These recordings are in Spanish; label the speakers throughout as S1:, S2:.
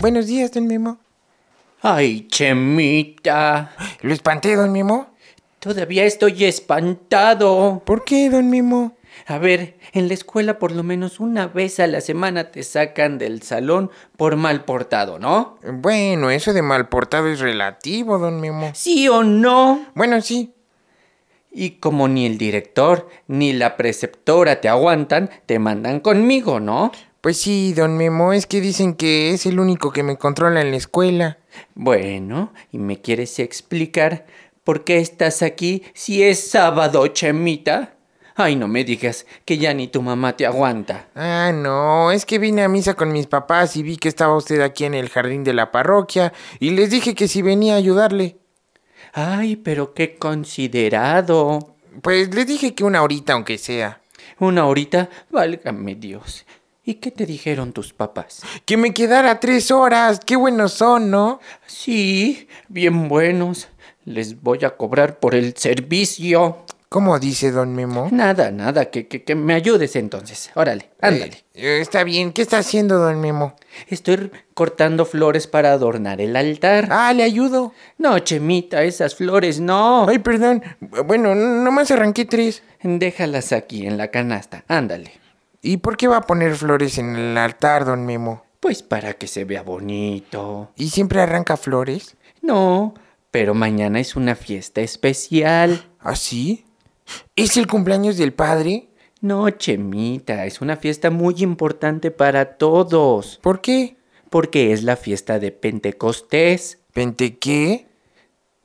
S1: Buenos días, don Memo.
S2: Ay, Chemita.
S1: ¿Lo espanté, don Memo?
S2: Todavía estoy espantado.
S1: ¿Por qué, don Memo?
S2: A ver, en la escuela por lo menos una vez a la semana te sacan del salón por mal portado, ¿no?
S1: Bueno, eso de mal portado es relativo, don Memo.
S2: ¿Sí o no?
S1: Bueno, sí.
S2: Y como ni el director ni la preceptora te aguantan, te mandan conmigo, ¿no?
S1: Pues sí, don Memo, es que dicen que es el único que me controla en la escuela.
S2: Bueno, ¿y me quieres explicar por qué estás aquí si es sábado, Chemita? Ay, no me digas que ya ni tu mamá te aguanta.
S1: Ah, no, es que vine a misa con mis papás y vi que estaba usted aquí en el jardín de la parroquia y les dije que si venía a ayudarle.
S2: Ay, pero qué considerado.
S1: Pues les dije que una horita aunque sea.
S2: Una horita, válgame Dios. ¿Y qué te dijeron tus papás?
S1: Que me quedara tres horas. Qué buenos son, ¿no?
S2: Sí, bien buenos. Les voy a cobrar por el servicio.
S1: ¿Cómo dice don Memo?
S2: Nada, nada, que, que, que me ayudes entonces. Órale, ándale.
S1: Eh, está bien, ¿qué está haciendo don Memo?
S2: Estoy cortando flores para adornar el altar.
S1: Ah, le ayudo.
S2: No, Chemita, esas flores no.
S1: Ay, perdón. Bueno, nomás arranqué tres.
S2: Déjalas aquí en la canasta. Ándale.
S1: ¿Y por qué va a poner flores en el altar, don Memo?
S2: Pues para que se vea bonito.
S1: ¿Y siempre arranca flores?
S2: No, pero mañana es una fiesta especial.
S1: ¿Ah, sí? ¿Es el cumpleaños del padre?
S2: No, Chemita, es una fiesta muy importante para todos.
S1: ¿Por qué?
S2: Porque es la fiesta de Pentecostés.
S1: ¿Pente qué?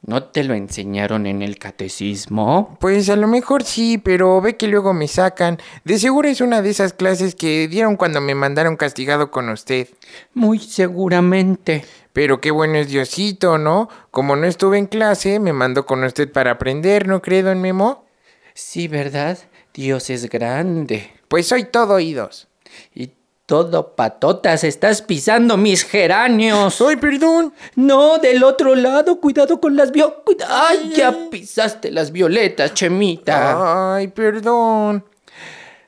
S2: ¿No te lo enseñaron en el catecismo?
S1: Pues a lo mejor sí, pero ve que luego me sacan. De seguro es una de esas clases que dieron cuando me mandaron castigado con usted.
S2: Muy seguramente.
S1: Pero qué bueno es Diosito, ¿no? Como no estuve en clase, me mandó con usted para aprender, ¿no cree, don Memo?
S2: Sí, ¿verdad? Dios es grande.
S1: Pues soy todo oídos.
S2: Y todo patotas, estás pisando mis geranios.
S1: ¡Ay, perdón!
S2: No, del otro lado, cuidado con las violetas. ¡Ay, ya pisaste las violetas, Chemita!
S1: ¡Ay, perdón!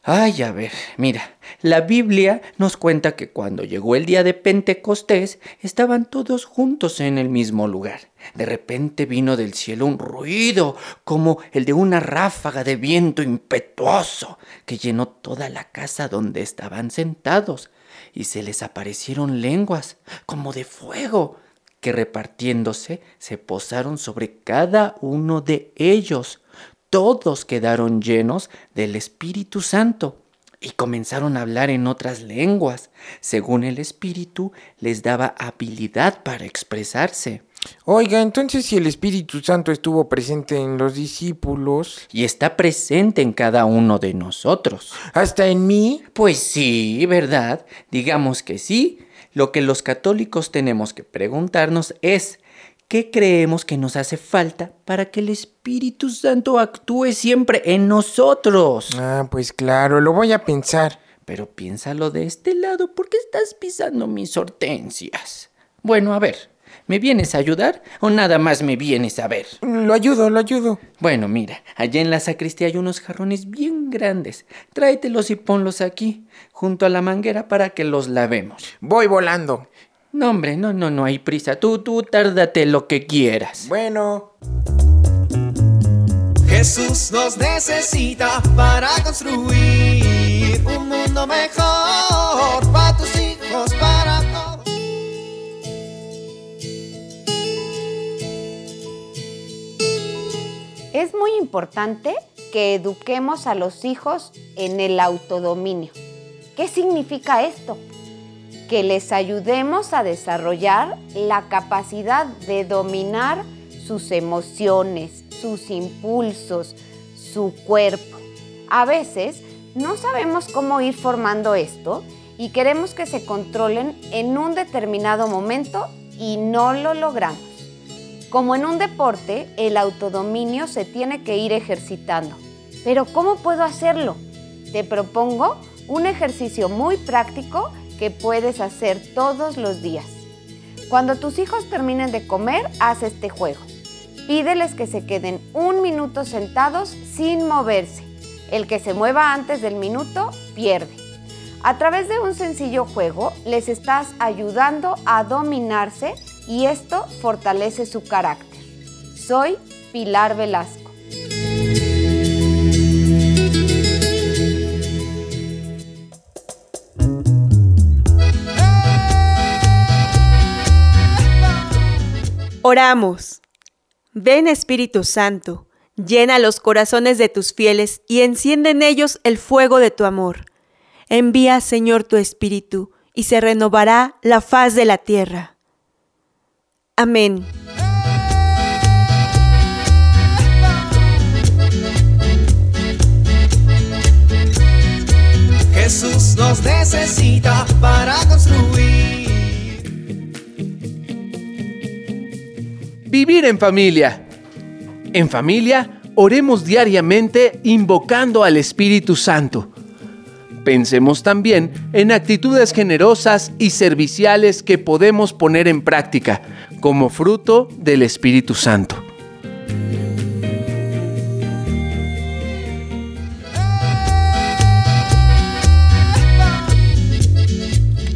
S2: Ay, a ver, mira, la Biblia nos cuenta que cuando llegó el día de Pentecostés, estaban todos juntos en el mismo lugar. De repente vino del cielo un ruido, como el de una ráfaga de viento impetuoso, que llenó toda la casa donde estaban sentados, y se les aparecieron lenguas, como de fuego, que repartiéndose se posaron sobre cada uno de ellos todos quedaron llenos del Espíritu Santo y comenzaron a hablar en otras lenguas, según el Espíritu les daba habilidad para expresarse.
S1: Oiga, entonces si el Espíritu Santo estuvo presente en los discípulos...
S2: Y está presente en cada uno de nosotros.
S1: ¿Hasta en mí?
S2: Pues sí, ¿verdad? Digamos que sí. Lo que los católicos tenemos que preguntarnos es, ¿Qué creemos que nos hace falta para que el Espíritu Santo actúe siempre en nosotros?
S1: Ah, pues claro, lo voy a pensar.
S2: Pero piénsalo de este lado, ¿por qué estás pisando mis hortensias? Bueno, a ver, ¿me vienes a ayudar o nada más me vienes a ver?
S1: Lo ayudo, lo ayudo.
S2: Bueno, mira, allá en la sacristía hay unos jarrones bien grandes. Tráetelos y ponlos aquí, junto a la manguera para que los lavemos.
S1: Voy volando.
S2: No, hombre, no, no, no hay prisa. Tú, tú, tárdate lo que quieras.
S1: Bueno.
S3: Jesús nos necesita para construir un mundo mejor para tus hijos, para todos.
S4: Es muy importante que eduquemos a los hijos en el autodominio. ¿Qué significa esto? Que les ayudemos a desarrollar la capacidad de dominar sus emociones, sus impulsos, su cuerpo. A veces no sabemos cómo ir formando esto y queremos que se controlen en un determinado momento y no lo logramos. Como en un deporte, el autodominio se tiene que ir ejercitando. Pero ¿cómo puedo hacerlo? Te propongo un ejercicio muy práctico que puedes hacer todos los días. Cuando tus hijos terminen de comer, haz este juego. Pídeles que se queden un minuto sentados sin moverse. El que se mueva antes del minuto pierde. A través de un sencillo juego les estás ayudando a dominarse y esto fortalece su carácter. Soy Pilar Velasco.
S5: Oramos. Ven Espíritu Santo, llena los corazones de tus fieles y enciende en ellos el fuego de tu amor. Envía, Señor, tu Espíritu, y se renovará la faz de la tierra. Amén.
S3: Jesús nos necesita para construir.
S6: Vivir en familia. En familia, oremos diariamente invocando al Espíritu Santo. Pensemos también en actitudes generosas y serviciales que podemos poner en práctica como fruto del Espíritu Santo.